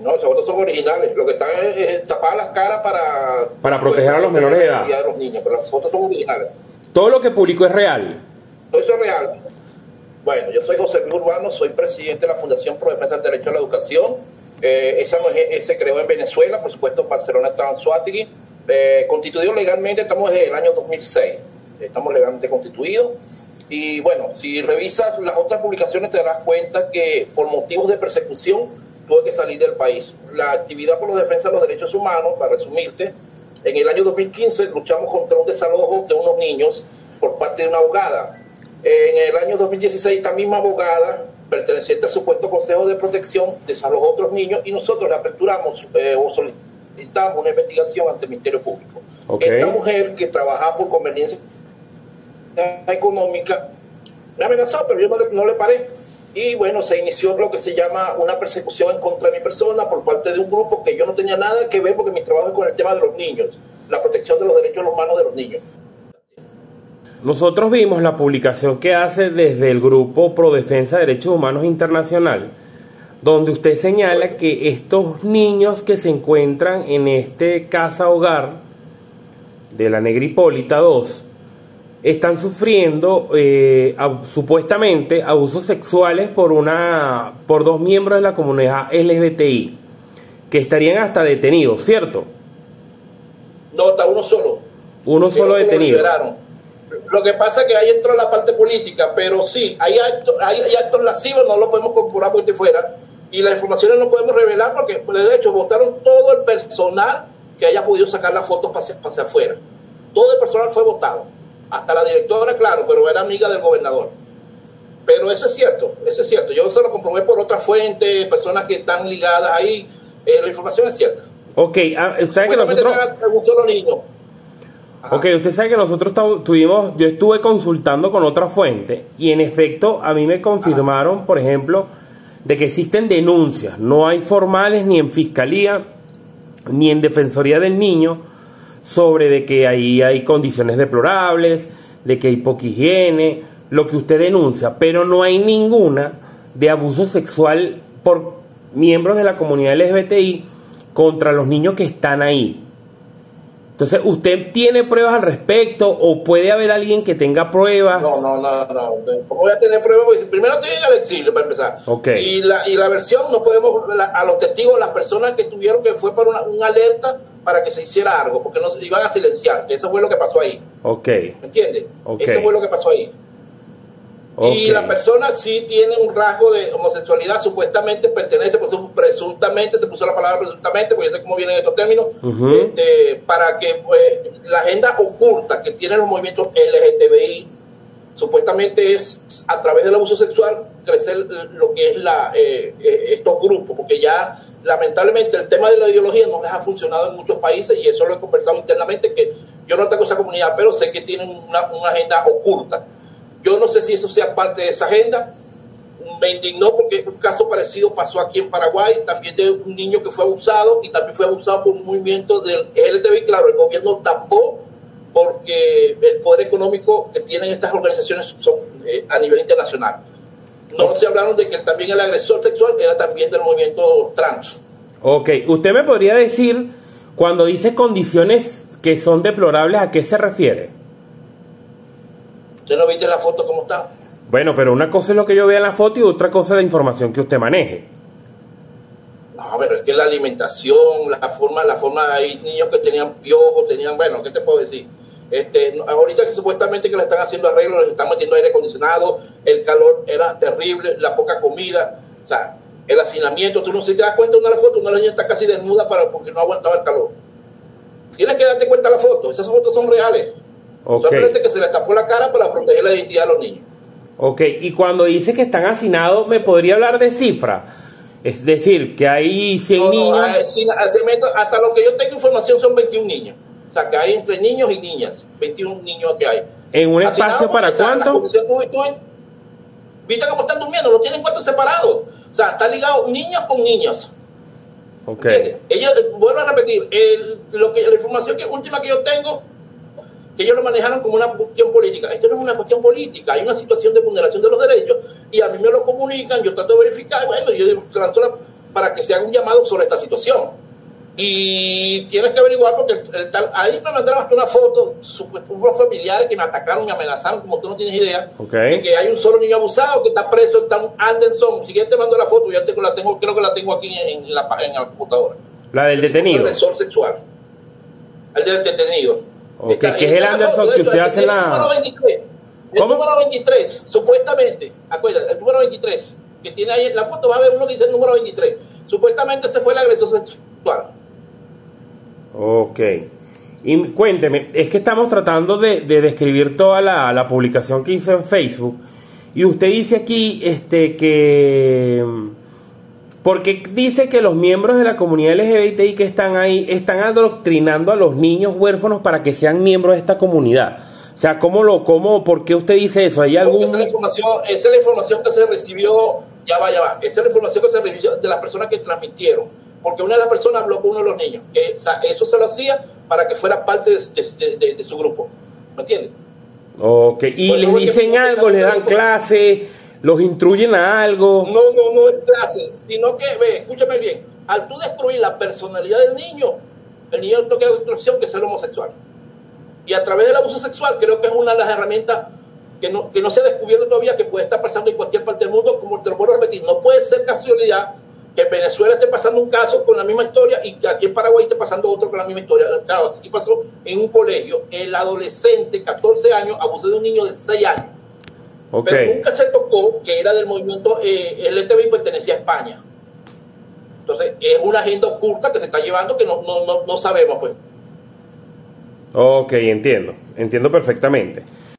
No, esos votos son originales. Lo que están es, tapar las caras para... Para proteger a los menores de edad. A los niños, pero las fotos son originales. Todo lo que publicó es real. Todo eso es real. Bueno, yo soy José Luis Urbano, soy presidente de la Fundación Pro Defensa del Derecho a la Educación. Eh, esa se creó en Venezuela, por supuesto, Barcelona estaba en Suátegui. Eh, constituido legalmente, estamos desde el año 2006. Estamos legalmente constituidos. Y bueno, si revisas las otras publicaciones te darás cuenta que por motivos de persecución tuve que salir del país. La actividad por la defensa de los derechos humanos, para resumirte, en el año 2015 luchamos contra un desalojo de unos niños por parte de una abogada. En el año 2016 esta misma abogada, perteneciente al supuesto Consejo de Protección, desalojó a otros niños y nosotros le aperturamos eh, o solicitamos una investigación ante el Ministerio Público. Esta mujer que trabajaba por conveniencia económica me amenazó, pero yo no le, no le paré y bueno, se inició lo que se llama una persecución contra mi persona por parte de un grupo que yo no tenía nada que ver porque mi trabajo es con el tema de los niños, la protección de los derechos humanos de los niños. Nosotros vimos la publicación que hace desde el grupo Pro Defensa de Derechos Humanos Internacional, donde usted señala que estos niños que se encuentran en este casa hogar de la Negripólita 2 están sufriendo eh, supuestamente abusos sexuales por una por dos miembros de la comunidad LGBTI que estarían hasta detenidos, ¿cierto? No, está uno solo. Uno solo detenido. Lo que pasa es que ahí entra la parte política, pero sí, hay actos, hay, actos lascivos, no lo podemos comprobar por fuera, y las informaciones no podemos revelar porque, de hecho, votaron todo el personal que haya podido sacar las fotos hacia, hacia afuera. Todo el personal fue votado hasta la directora, claro, pero era amiga del gobernador. Pero eso es cierto, eso es cierto. Yo se lo comprobé por otra fuente, personas que están ligadas ahí. Eh, la información es cierta. Ok, ah, ¿sabe que nosotros... Un solo niño. Ok, usted sabe que nosotros tuvimos, yo estuve consultando con otra fuente y en efecto a mí me confirmaron, por ejemplo, de que existen denuncias, no hay formales ni en fiscalía ni en defensoría del niño, sobre de que ahí hay condiciones deplorables, de que hay poca higiene, lo que usted denuncia, pero no hay ninguna de abuso sexual por miembros de la comunidad LGBTI contra los niños que están ahí. Entonces, ¿usted tiene pruebas al respecto o puede haber alguien que tenga pruebas? No, no, no, no. ¿Cómo voy a tener pruebas? primero estoy en el exilio, para empezar. Okay. Y, la, y la versión, no podemos, a los testigos, las personas que tuvieron que fue por una, una alerta para que se hiciera algo, porque no se iban a silenciar. Eso fue lo que pasó ahí. Ok. ¿Me entiendes? Eso fue lo que pasó ahí. Y la persona sí tiene un rasgo de homosexualidad, supuestamente pertenece, pues presuntamente, se puso la palabra presuntamente, porque yo sé cómo vienen estos términos, este, para que pues, la agenda oculta que tienen los movimientos LGTBI, supuestamente es a través del abuso sexual crecer lo que es la, eh, eh, estos grupos, porque ya lamentablemente el tema de la ideología no les ha funcionado en muchos países y eso lo he conversado internamente, que yo no tengo esa comunidad, pero sé que tienen una, agenda oculta yo no sé si eso sea parte de esa agenda. Me indignó porque un caso parecido pasó aquí en Paraguay, también de un niño que fue abusado y también fue abusado por un movimiento del LTV. Claro, el gobierno tapó porque el poder económico que tienen estas organizaciones son eh, a nivel internacional. No se hablaron de que también el agresor sexual era también del movimiento trans. Ok, usted me podría decir, cuando dice condiciones que son deplorables, ¿a qué se refiere? ¿Usted no viste la foto cómo está? Bueno, pero una cosa es lo que yo vea en la foto y otra cosa es la información que usted maneje. No, pero es que la alimentación, la forma, la forma, hay niños que tenían piojos, tenían, bueno, ¿qué te puedo decir? Este, ahorita que supuestamente que le están haciendo arreglos, les están metiendo aire acondicionado, el calor era terrible, la poca comida, o sea, el hacinamiento, tú no si te das cuenta una de las fotos, una niña está casi desnuda para, porque no aguantaba el calor. Tienes que darte cuenta de la foto, esas fotos son reales. Okay. que se le tapó la cara para proteger la identidad de los niños. Ok, y cuando dice que están hacinados, ¿me podría hablar de cifra? Es decir, que hay 100 niños. hasta lo que yo tengo información son 21 niños. O sea, que hay entre niños y niñas. 21 niños que hay. ¿En un espacio para cuánto? ¿Viste cómo están durmiendo? No tienen cuartos separados. O sea, están ligados niños con niños. Ok. Ellos, vuelvo a repetir, lo que, la información que, última que yo tengo que ellos lo manejaron como una cuestión política. Esto no es una cuestión política, hay una situación de vulneración de los derechos y a mí me lo comunican, yo trato de verificar, bueno, yo se lanzó la para que se haga un llamado sobre esta situación y tienes que averiguar porque el, tal, ahí me mandaron hasta una foto, unos familiares que me atacaron, me amenazaron, como tú no tienes idea, de que hay un solo niño abusado que está preso en Anderson. Si quieres te mando la foto, ya tengo, la tengo, creo que la tengo aquí en, la, en la computadora. La del detenido. El sexual. El del detenido. Okay, que es el Anderson que usted hace la... Número 23, el número 23, supuestamente, acuérdate, el número 23, que tiene ahí en la foto, va a ver uno que dice el número 23. Supuestamente se fue el agresor sexual. Ok. Y cuénteme, es que estamos tratando de, describir toda la, publicación que hizo en Facebook. Y usted dice aquí este, que... Porque dice que los miembros de la comunidad LGBTI que están ahí están adoctrinando a los niños huérfanos para que sean miembros de esta comunidad. O sea, ¿cómo lo, cómo, por qué usted dice eso? ¿Hay algún... Esa es, la información, esa es la información que se recibió, ya va, ya va, esa es la información que se recibió de las personas que transmitieron porque una de las personas habló con uno de los niños. Que, o sea, eso se lo hacía para que fuera parte de, su grupo. ¿Me entiendes? Ok, y les dicen algo, le dan clase, los instruyen a algo. No, no, no es clase, sino que, ve, escúchame bien, al tú destruir la personalidad del niño, el niño no queda instrucción que es ser homosexual. Y a través del abuso sexual creo que es una de las herramientas que no, que no se ha descubierto todavía que puede estar pasando en cualquier parte del mundo, como te lo vuelvo a repetir, no puede ser casualidad que en Venezuela esté pasando un caso con la misma historia y que aquí en Paraguay esté pasando otro con la misma historia. Claro, aquí pasó en un colegio, el adolescente, 14 años, abusó de un niño de 6 años. Pero nunca se tocó que era del movimiento eh, LTV y pertenecía a España. Entonces, es una agenda oculta que se está llevando que no, no, no, no sabemos, pues. Ok, entiendo. Entiendo perfectamente.